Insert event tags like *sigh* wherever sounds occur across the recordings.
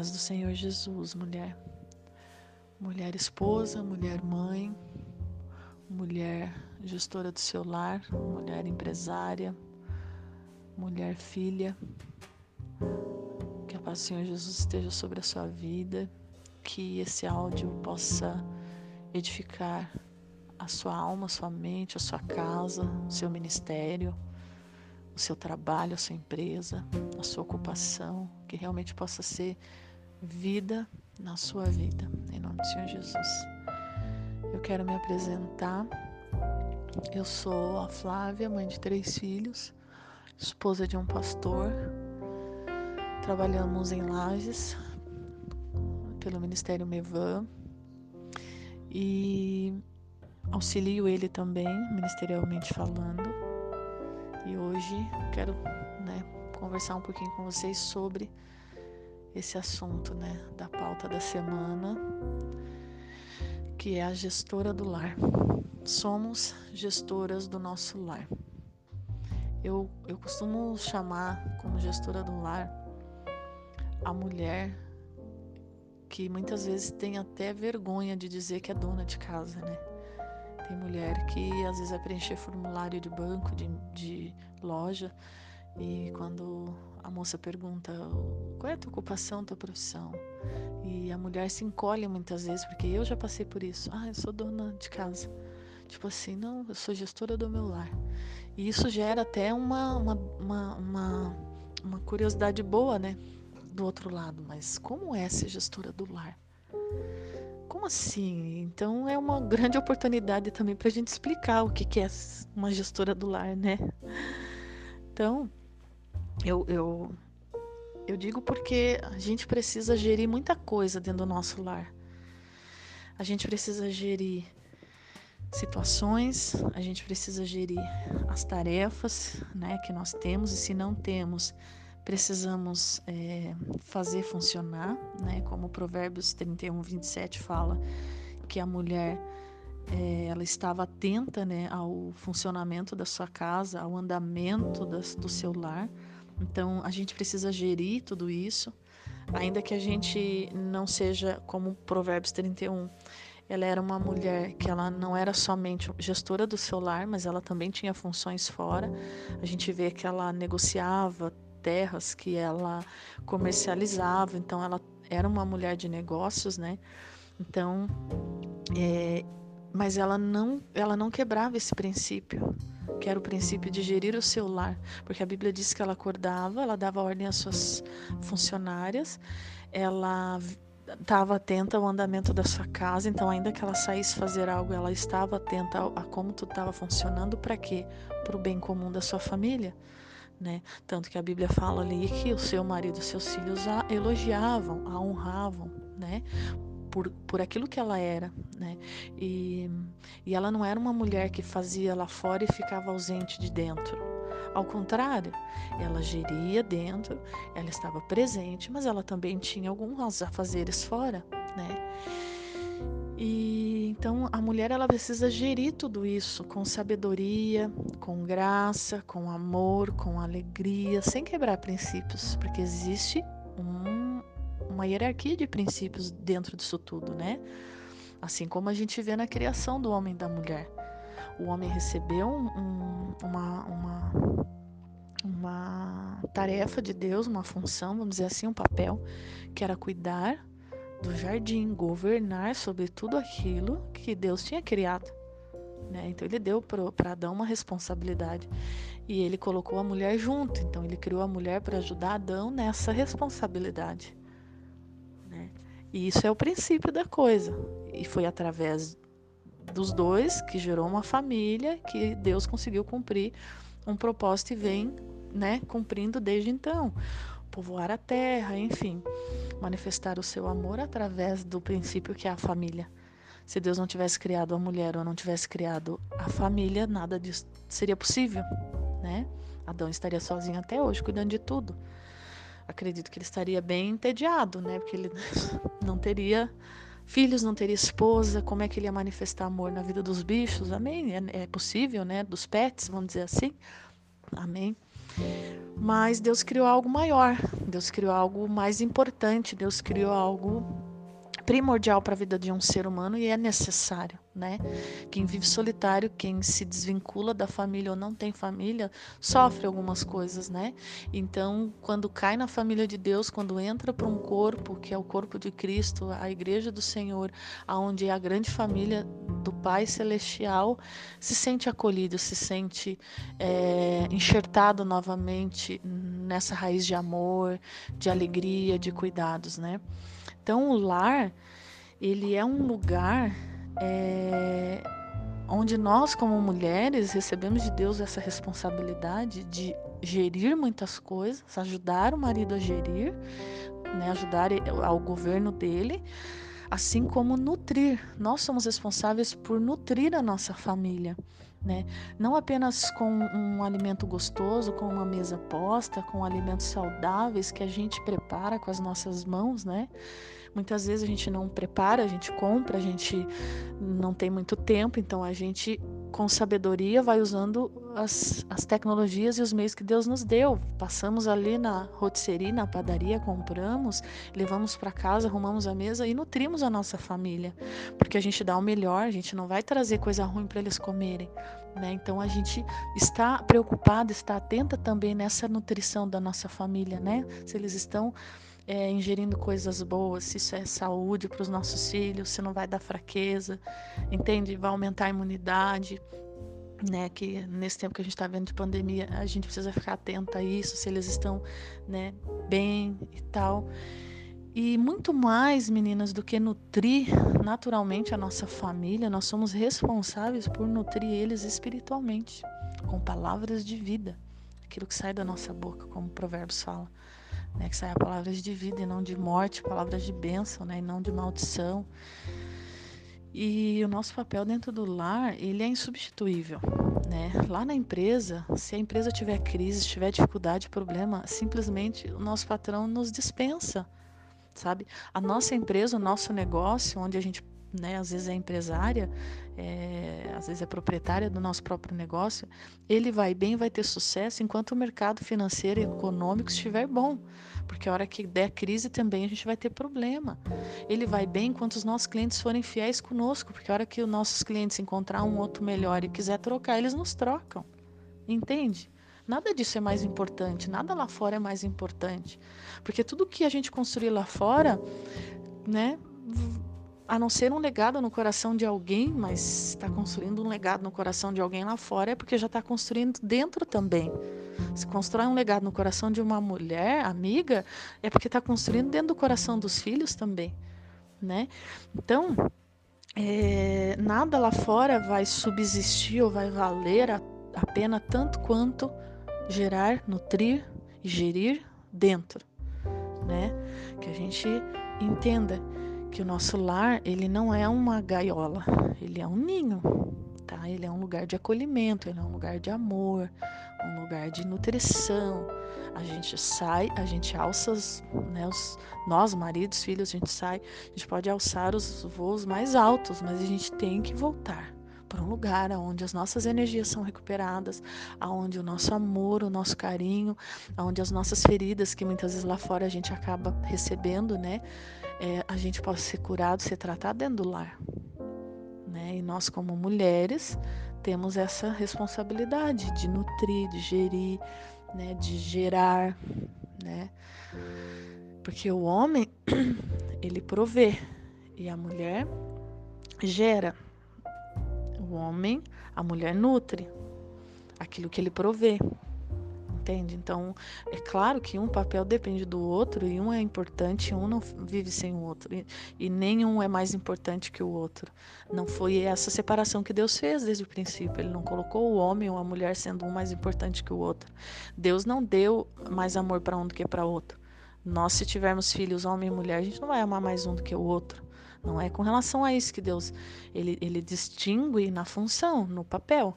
paz do Senhor Jesus, mulher. Mulher esposa, mulher mãe, mulher gestora do seu lar, mulher empresária, mulher filha. Que a paz do Senhor Jesus esteja sobre a sua vida, que esse áudio possa edificar a sua alma, a sua mente, a sua casa, o seu ministério, o seu trabalho, a sua empresa, a sua ocupação, que realmente possa ser vida na sua vida, em nome do Senhor Jesus. Eu quero me apresentar. Eu sou a Flávia, mãe de três filhos, esposa de um pastor. Trabalhamos em Lages pelo Ministério Mevan e auxilio ele também, ministerialmente falando. E hoje quero né, conversar um pouquinho com vocês sobre esse assunto, né, da pauta da semana, que é a gestora do lar. Somos gestoras do nosso lar. Eu, eu costumo chamar como gestora do lar a mulher que muitas vezes tem até vergonha de dizer que é dona de casa, né? Tem mulher que às vezes vai preencher formulário de banco, de, de loja, e quando a moça pergunta qual é a tua ocupação, tua profissão, e a mulher se encolhe muitas vezes, porque eu já passei por isso. Ah, eu sou dona de casa. Tipo assim, não, eu sou gestora do meu lar. E isso gera até uma, uma, uma, uma, uma curiosidade boa, né? Do outro lado, mas como é ser gestora do lar? Como assim? Então é uma grande oportunidade também para a gente explicar o que, que é uma gestora do lar, né? Então, eu, eu, eu digo porque a gente precisa gerir muita coisa dentro do nosso lar. A gente precisa gerir situações, a gente precisa gerir as tarefas né, que nós temos, e se não temos, precisamos é, fazer funcionar, né, como Provérbios 31, 27 fala, que a mulher é, ela estava atenta né, ao funcionamento da sua casa, ao andamento das, do seu lar. Então, a gente precisa gerir tudo isso, ainda que a gente não seja como Provérbios 31. Ela era uma mulher que ela não era somente gestora do seu lar, mas ela também tinha funções fora. A gente vê que ela negociava terras, que ela comercializava, então ela era uma mulher de negócios, né? Então, é, mas ela não, ela não quebrava esse princípio que era o princípio de gerir o seu lar, porque a Bíblia diz que ela acordava, ela dava ordem às suas funcionárias, ela estava atenta ao andamento da sua casa, então ainda que ela saísse fazer algo, ela estava atenta a, como tudo estava funcionando, para quê? Para o bem comum da sua família. Né? Tanto que a Bíblia fala ali que o seu marido e seus filhos a elogiavam, a honravam, né? Por, por aquilo que ela era, né? E, e ela não era uma mulher que fazia lá fora e ficava ausente de dentro. Ao contrário, ela geria dentro, ela estava presente, mas ela também tinha alguns afazeres fora, né? E então a mulher ela precisa gerir tudo isso com sabedoria, com graça, com amor, com alegria, sem quebrar princípios, porque existe uma hierarquia de princípios dentro disso tudo, né? Assim como a gente vê na criação do homem e da mulher. O homem recebeu um, uma, uma, uma tarefa de Deus, uma função, vamos dizer assim, um papel, que era cuidar do jardim, governar sobre tudo aquilo que Deus tinha criado. Né? Então ele deu para Adão uma responsabilidade e ele colocou a mulher junto. Então ele criou a mulher para ajudar Adão nessa responsabilidade. E isso é o princípio da coisa. E foi através dos dois que gerou uma família que Deus conseguiu cumprir um propósito e vem, né, cumprindo desde então. Povoar a terra, enfim, manifestar o seu amor através do princípio que é a família. Se Deus não tivesse criado a mulher ou não tivesse criado a família, nada disso seria possível, né? Adão estaria sozinho até hoje, cuidando de tudo acredito que ele estaria bem entediado, né? Porque ele *laughs* não teria filhos, não teria esposa, como é que ele ia manifestar amor na vida dos bichos? Amém? É, é possível, né? Dos pets, vamos dizer assim. Amém? Mas Deus criou algo maior, Deus criou algo mais importante, Deus criou algo primordial para a vida de um ser humano e é necessário, né? Quem vive solitário, quem se desvincula da família ou não tem família, sofre algumas coisas, né? Então, quando cai na família de Deus, quando entra para um corpo, que é o corpo de Cristo, a igreja do Senhor, aonde é a grande família do Pai Celestial, se sente acolhido, se sente é, enxertado novamente nessa raiz de amor, de alegria, de cuidados, né? Então, o lar, ele é um lugar é, onde nós, como mulheres, recebemos de Deus essa responsabilidade de gerir muitas coisas, ajudar o marido a gerir, né, ajudar ao governo dele, assim como nutrir. Nós somos responsáveis por nutrir a nossa família. Né? Não apenas com um alimento gostoso, com uma mesa posta, com alimentos saudáveis que a gente prepara com as nossas mãos, né? Muitas vezes a gente não prepara, a gente compra, a gente não tem muito tempo, então a gente com sabedoria vai usando as, as tecnologias e os meios que Deus nos deu. Passamos ali na rotisserie, na padaria, compramos, levamos para casa, arrumamos a mesa e nutrimos a nossa família, porque a gente dá o melhor, a gente não vai trazer coisa ruim para eles comerem. Né? Então a gente está preocupada, está atenta também nessa nutrição da nossa família, né? Se eles estão é, ingerindo coisas boas, se isso é saúde para os nossos filhos, se não vai dar fraqueza, entende? Vai aumentar a imunidade, né? Que nesse tempo que a gente está vendo de pandemia, a gente precisa ficar atenta a isso, se eles estão, né, bem e tal. E muito mais, meninas, do que nutrir naturalmente a nossa família, nós somos responsáveis por nutrir eles espiritualmente, com palavras de vida, aquilo que sai da nossa boca, como o Provérbios fala né, que saia palavras de vida e não de morte, palavras de bênção, né, e não de maldição. E o nosso papel dentro do lar, ele é insubstituível, né? Lá na empresa, se a empresa tiver crise, tiver dificuldade, problema, simplesmente o nosso patrão nos dispensa, sabe? A nossa empresa, o nosso negócio, onde a gente né, às vezes é empresária, é, às vezes é proprietária do nosso próprio negócio, ele vai bem, vai ter sucesso enquanto o mercado financeiro e econômico estiver bom. Porque a hora que der crise também a gente vai ter problema. Ele vai bem enquanto os nossos clientes forem fiéis conosco, porque a hora que os nossos clientes encontrar um outro melhor e quiser trocar, eles nos trocam. Entende? Nada disso é mais importante, nada lá fora é mais importante. Porque tudo que a gente construir lá fora, né, a não ser um legado no coração de alguém, mas está construindo um legado no coração de alguém lá fora, é porque já está construindo dentro também. Se constrói um legado no coração de uma mulher, amiga, é porque está construindo dentro do coração dos filhos também, né? Então, é, nada lá fora vai subsistir ou vai valer a, a pena tanto quanto gerar, nutrir e gerir dentro, né? Que a gente entenda que o nosso lar ele não é uma gaiola, ele é um ninho, tá? Ele é um lugar de acolhimento, ele é um lugar de amor, um lugar de nutrição. A gente sai, a gente alça, os, né, os, nós, maridos, filhos, a gente sai, a gente pode alçar os voos mais altos, mas a gente tem que voltar para um lugar onde as nossas energias são recuperadas, aonde o nosso amor, o nosso carinho, aonde as nossas feridas que muitas vezes lá fora a gente acaba recebendo, né, é, a gente possa ser curado, ser tratado dentro do lar. Né? E nós, como mulheres, temos essa responsabilidade de nutrir, de gerir, né? de gerar, né? Porque o homem, *clears throat* ele provê e a mulher gera. O homem, a mulher nutre aquilo que ele provê entende? Então, é claro que um papel depende do outro e um é importante, um não vive sem o outro e, e nenhum é mais importante que o outro. Não foi essa separação que Deus fez desde o princípio. Ele não colocou o homem ou a mulher sendo um mais importante que o outro. Deus não deu mais amor para um do que para outro. Nós, se tivermos filhos, homem e mulher, a gente não vai amar mais um do que o outro. Não é com relação a isso que Deus ele, ele distingue na função, no papel.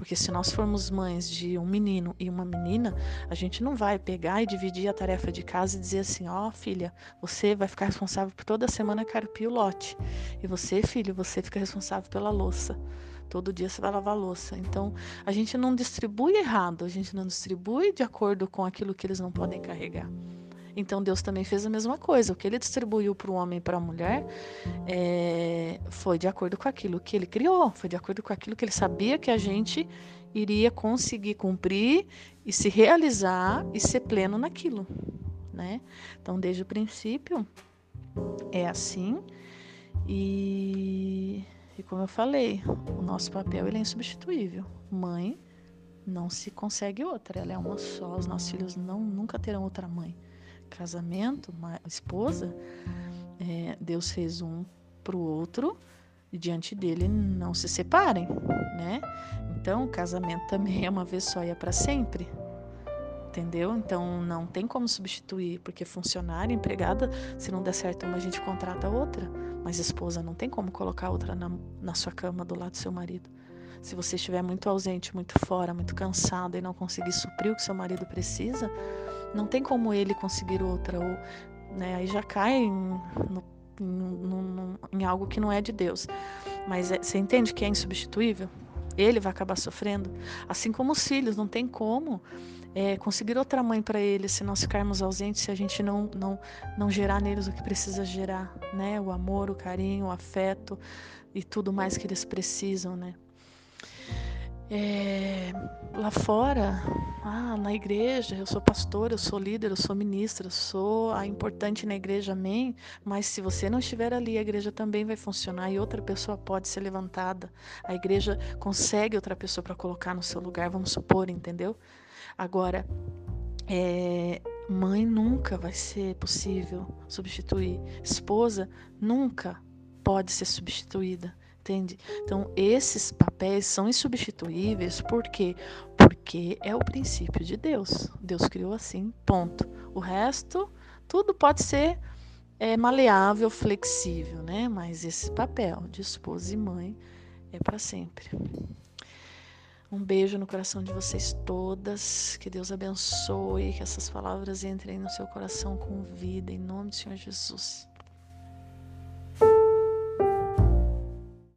Porque se nós formos mães de um menino e uma menina, a gente não vai pegar e dividir a tarefa de casa e dizer assim: ó, oh, filha, você vai ficar responsável por toda semana carpir o lote. E você, filho, você fica responsável pela louça. Todo dia você vai lavar louça. Então, a gente não distribui errado, a gente não distribui de acordo com aquilo que eles não podem carregar. Então Deus também fez a mesma coisa. O que ele distribuiu para o homem e para a mulher é, foi de acordo com aquilo que ele criou, foi de acordo com aquilo que ele sabia que a gente iria conseguir cumprir e se realizar e ser pleno naquilo, né? Então, desde o princípio é assim e, e como eu falei, o nosso papel ele é insubstituível. Mãe não se consegue outra, ela é uma só. Os nossos filhos não nunca terão outra mãe casamento, uma esposa, é, Deus fez um para o outro e diante dele não se separem, né? Então, o casamento *laughs* também é uma vez só e é para sempre. Entendeu? Então não tem como substituir, porque funcionária, empregada, se não der certo uma, a gente contrata outra. Mas esposa não tem como colocar outra na, na sua cama do lado do seu marido. Se você estiver muito ausente, muito fora, muito cansado e não conseguir suprir o que seu marido precisa, não tem como ele conseguir outra, ou, né, aí já cai em, no, em, em algo que não é de Deus. Mas é, você entende que é insubstituível? Ele vai acabar sofrendo, assim como os filhos, não tem como é, conseguir outra mãe para eles se nós ficarmos ausentes, se a gente não, não, não gerar neles o que precisa gerar, né? O amor, o carinho, o afeto e tudo mais que eles precisam, né? É, lá fora, ah, na igreja, eu sou pastor, eu sou líder, eu sou ministra, eu sou a importante na igreja, amém. Mas se você não estiver ali, a igreja também vai funcionar e outra pessoa pode ser levantada. A igreja consegue outra pessoa para colocar no seu lugar, vamos supor, entendeu? Agora, é, mãe nunca vai ser possível substituir, esposa nunca pode ser substituída entende? Então, esses papéis são insubstituíveis, por quê? Porque é o princípio de Deus. Deus criou assim, ponto. O resto, tudo pode ser é, maleável, flexível, né? Mas esse papel de esposa e mãe é para sempre. Um beijo no coração de vocês todas. Que Deus abençoe, que essas palavras entrem no seu coração com vida, em nome do Senhor Jesus.